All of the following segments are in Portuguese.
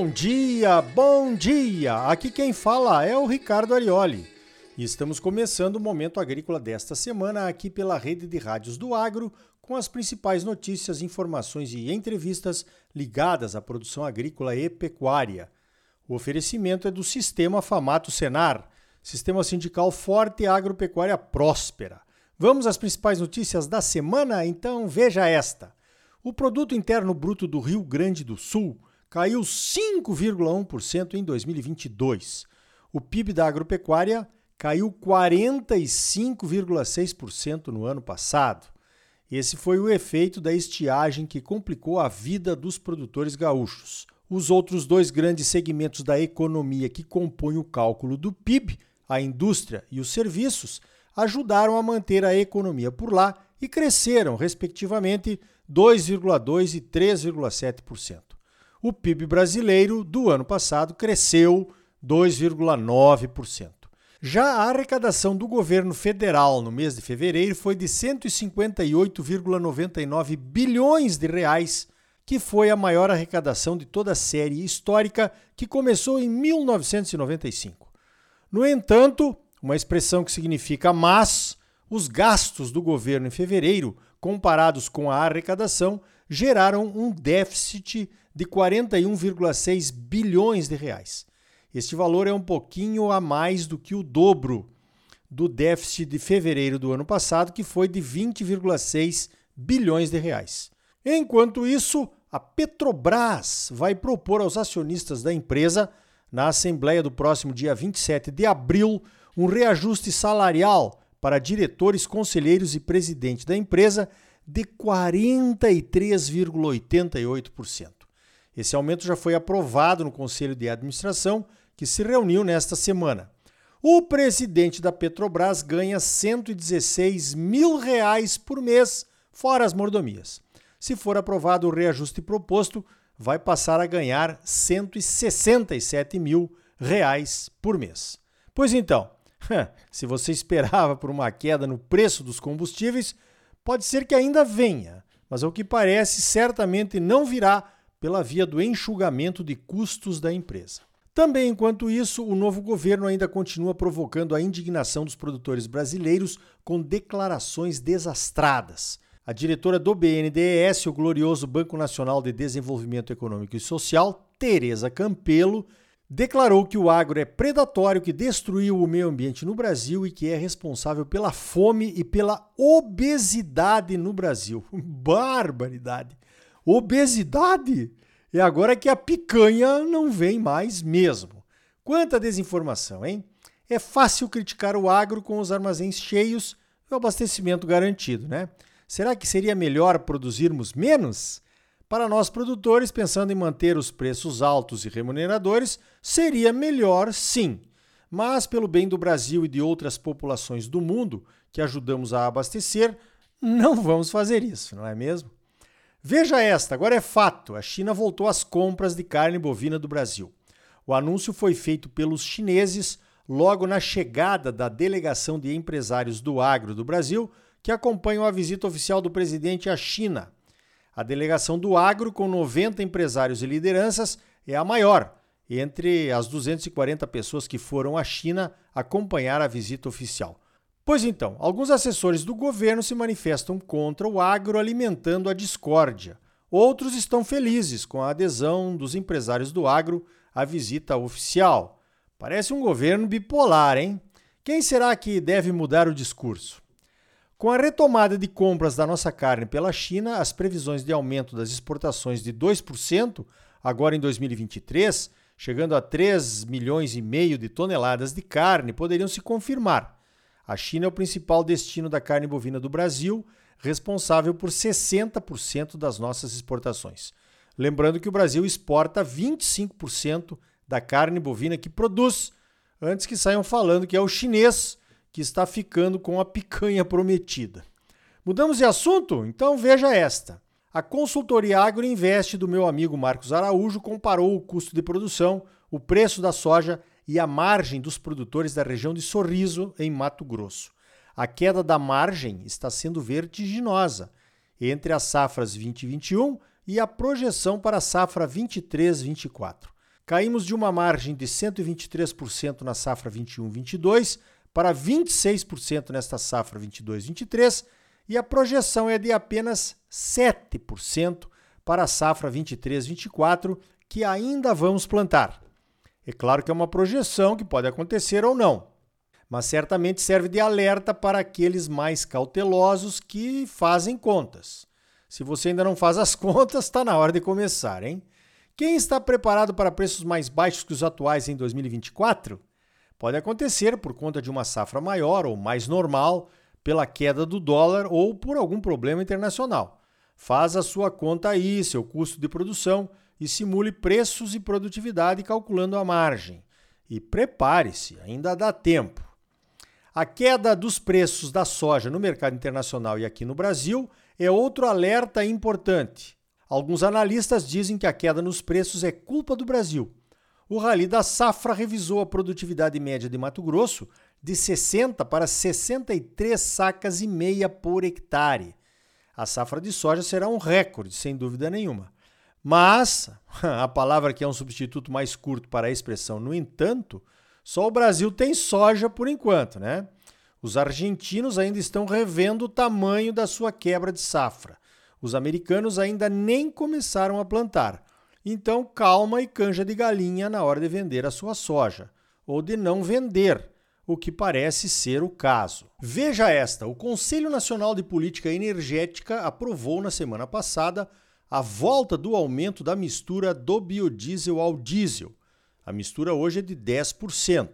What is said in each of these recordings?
Bom dia, bom dia! Aqui quem fala é o Ricardo Arioli. E estamos começando o Momento Agrícola desta semana aqui pela rede de rádios do Agro, com as principais notícias, informações e entrevistas ligadas à produção agrícola e pecuária. O oferecimento é do Sistema Famato Senar, Sistema Sindical Forte e Agropecuária Próspera. Vamos às principais notícias da semana? Então veja esta. O Produto Interno Bruto do Rio Grande do Sul caiu 5,1% em 2022. O PIB da agropecuária caiu 45,6% no ano passado. Esse foi o efeito da estiagem que complicou a vida dos produtores gaúchos. Os outros dois grandes segmentos da economia que compõem o cálculo do PIB, a indústria e os serviços, ajudaram a manter a economia por lá e cresceram, respectivamente, 2,2% e 3,7%. O PIB brasileiro do ano passado cresceu 2,9%. Já a arrecadação do governo federal no mês de fevereiro foi de 158,99 bilhões de reais, que foi a maior arrecadação de toda a série histórica que começou em 1995. No entanto, uma expressão que significa mas, os gastos do governo em fevereiro, comparados com a arrecadação, geraram um déficit de 41,6 bilhões de reais. Este valor é um pouquinho a mais do que o dobro do déficit de fevereiro do ano passado, que foi de 20,6 bilhões de reais. Enquanto isso, a Petrobras vai propor aos acionistas da empresa, na assembleia do próximo dia 27 de abril, um reajuste salarial para diretores, conselheiros e presidente da empresa de 43,88%. Esse aumento já foi aprovado no Conselho de Administração, que se reuniu nesta semana. O presidente da Petrobras ganha 116 mil reais por mês, fora as mordomias. Se for aprovado o reajuste proposto, vai passar a ganhar 167 mil reais por mês. Pois então, se você esperava por uma queda no preço dos combustíveis, pode ser que ainda venha, mas ao que parece, certamente não virá pela via do enxugamento de custos da empresa. Também, enquanto isso, o novo governo ainda continua provocando a indignação dos produtores brasileiros com declarações desastradas. A diretora do BNDES, o glorioso Banco Nacional de Desenvolvimento Econômico e Social, Tereza Campelo, declarou que o agro é predatório, que destruiu o meio ambiente no Brasil e que é responsável pela fome e pela obesidade no Brasil. Barbaridade! Obesidade? E agora que a picanha não vem mais mesmo. Quanta desinformação, hein? É fácil criticar o agro com os armazéns cheios e o abastecimento garantido, né? Será que seria melhor produzirmos menos? Para nós produtores, pensando em manter os preços altos e remuneradores, seria melhor sim. Mas, pelo bem do Brasil e de outras populações do mundo que ajudamos a abastecer, não vamos fazer isso, não é mesmo? Veja esta, agora é fato: a China voltou às compras de carne bovina do Brasil. O anúncio foi feito pelos chineses logo na chegada da delegação de empresários do agro do Brasil que acompanham a visita oficial do presidente à China. A delegação do agro, com 90 empresários e lideranças, é a maior entre as 240 pessoas que foram à China acompanhar a visita oficial. Pois então, alguns assessores do governo se manifestam contra o agro, alimentando a discórdia. Outros estão felizes com a adesão dos empresários do agro à visita oficial. Parece um governo bipolar, hein? Quem será que deve mudar o discurso? Com a retomada de compras da nossa carne pela China, as previsões de aumento das exportações de 2% agora em 2023, chegando a 3 milhões e meio de toneladas de carne, poderiam se confirmar. A China é o principal destino da carne bovina do Brasil, responsável por 60% das nossas exportações. Lembrando que o Brasil exporta 25% da carne bovina que produz, antes que saiam falando que é o chinês que está ficando com a picanha prometida. Mudamos de assunto? Então veja esta. A consultoria Agroinvest do meu amigo Marcos Araújo comparou o custo de produção, o preço da soja e a margem dos produtores da região de Sorriso, em Mato Grosso. A queda da margem está sendo vertiginosa entre as safras 2021 e a projeção para a safra 23-24. caímos de uma margem de 123% na safra 21-22 para 26% nesta safra 22-23 e a projeção é de apenas 7% para a safra 23-24, que ainda vamos plantar. É claro que é uma projeção que pode acontecer ou não, mas certamente serve de alerta para aqueles mais cautelosos que fazem contas. Se você ainda não faz as contas, está na hora de começar, hein? Quem está preparado para preços mais baixos que os atuais em 2024? Pode acontecer por conta de uma safra maior ou mais normal, pela queda do dólar ou por algum problema internacional. Faz a sua conta aí, seu custo de produção e simule preços e produtividade calculando a margem. E prepare-se, ainda dá tempo. A queda dos preços da soja no mercado internacional e aqui no Brasil é outro alerta importante. Alguns analistas dizem que a queda nos preços é culpa do Brasil. O Rally da Safra revisou a produtividade média de Mato Grosso de 60 para 63 sacas e meia por hectare. A safra de soja será um recorde, sem dúvida nenhuma. Mas, a palavra que é um substituto mais curto para a expressão no entanto, só o Brasil tem soja por enquanto, né? Os argentinos ainda estão revendo o tamanho da sua quebra de safra. Os americanos ainda nem começaram a plantar. Então, calma e canja de galinha na hora de vender a sua soja, ou de não vender, o que parece ser o caso. Veja esta: o Conselho Nacional de Política Energética aprovou na semana passada a volta do aumento da mistura do biodiesel ao diesel. A mistura hoje é de 10%,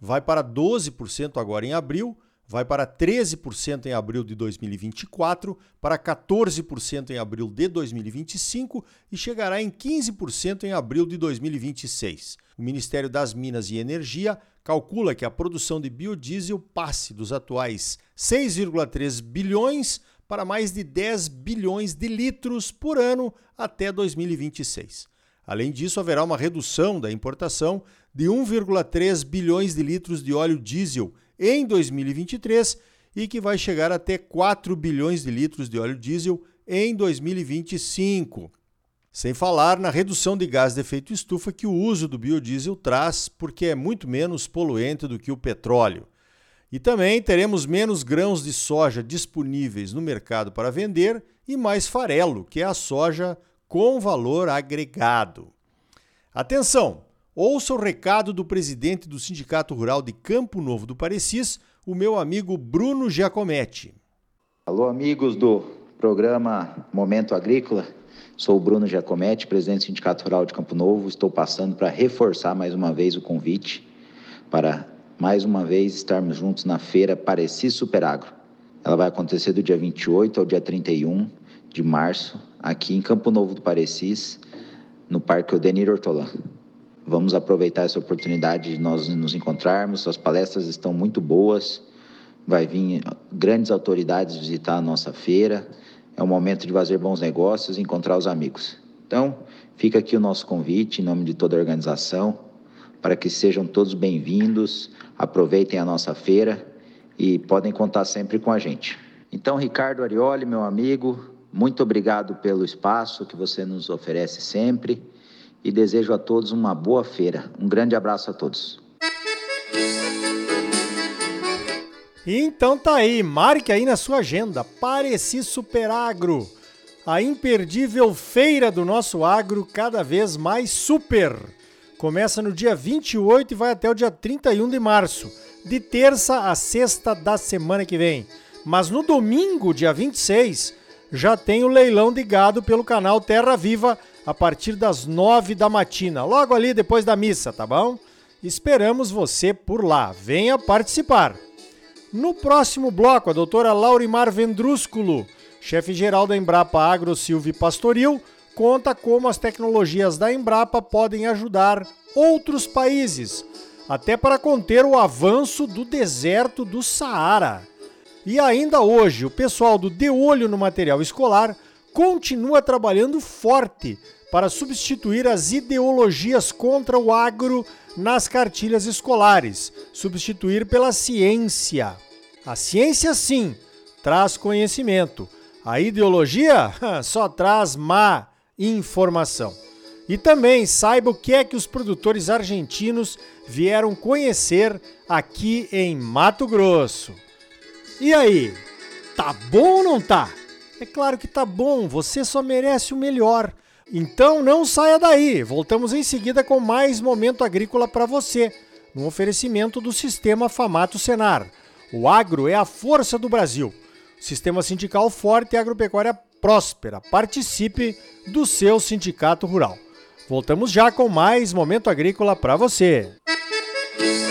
vai para 12% agora em abril, vai para 13% em abril de 2024, para 14% em abril de 2025 e chegará em 15% em abril de 2026. O Ministério das Minas e Energia calcula que a produção de biodiesel passe dos atuais 6,3 bilhões para mais de 10 bilhões de litros por ano até 2026. Além disso, haverá uma redução da importação de 1,3 bilhões de litros de óleo diesel em 2023 e que vai chegar até 4 bilhões de litros de óleo diesel em 2025. Sem falar na redução de gás de efeito estufa que o uso do biodiesel traz, porque é muito menos poluente do que o petróleo. E também teremos menos grãos de soja disponíveis no mercado para vender e mais farelo, que é a soja com valor agregado. Atenção! Ouça o recado do presidente do Sindicato Rural de Campo Novo do Parecis, o meu amigo Bruno Giacometti. Alô, amigos do programa Momento Agrícola. Sou o Bruno Giacometti, presidente do Sindicato Rural de Campo Novo. Estou passando para reforçar mais uma vez o convite para mais uma vez estarmos juntos na feira Pareci Superagro. Ela vai acontecer do dia 28 ao dia 31 de março, aqui em Campo Novo do Parecis, no Parque Odenir Hortolã. Vamos aproveitar essa oportunidade de nós nos encontrarmos. As palestras estão muito boas. Vai vir grandes autoridades visitar a nossa feira é o momento de fazer bons negócios e encontrar os amigos. Então, fica aqui o nosso convite em nome de toda a organização para que sejam todos bem-vindos, aproveitem a nossa feira e podem contar sempre com a gente. Então, Ricardo Arioli, meu amigo, muito obrigado pelo espaço que você nos oferece sempre e desejo a todos uma boa feira. Um grande abraço a todos. Então tá aí, marque aí na sua agenda, Pareci Superagro, a imperdível feira do nosso agro cada vez mais super. Começa no dia 28 e vai até o dia 31 de março, de terça a sexta da semana que vem. Mas no domingo, dia 26, já tem o leilão de gado pelo canal Terra Viva a partir das 9 da matina, logo ali depois da missa, tá bom? Esperamos você por lá. Venha participar. No próximo bloco, a doutora Laurimar Vendrúsculo, chefe-geral da Embrapa Agro Silvio Pastoril, conta como as tecnologias da Embrapa podem ajudar outros países, até para conter o avanço do deserto do Saara. E ainda hoje, o pessoal do De Olho no Material Escolar continua trabalhando forte para substituir as ideologias contra o agro nas cartilhas escolares, substituir pela ciência. A ciência, sim, traz conhecimento. A ideologia só traz má informação. E também saiba o que é que os produtores argentinos vieram conhecer aqui em Mato Grosso. E aí, tá bom ou não tá? É claro que tá bom, você só merece o melhor. Então não saia daí. Voltamos em seguida com mais momento agrícola para você, no oferecimento do Sistema Famato Senar. O agro é a força do Brasil. Sistema sindical forte e agropecuária próspera. Participe do seu sindicato rural. Voltamos já com mais Momento Agrícola para você. Música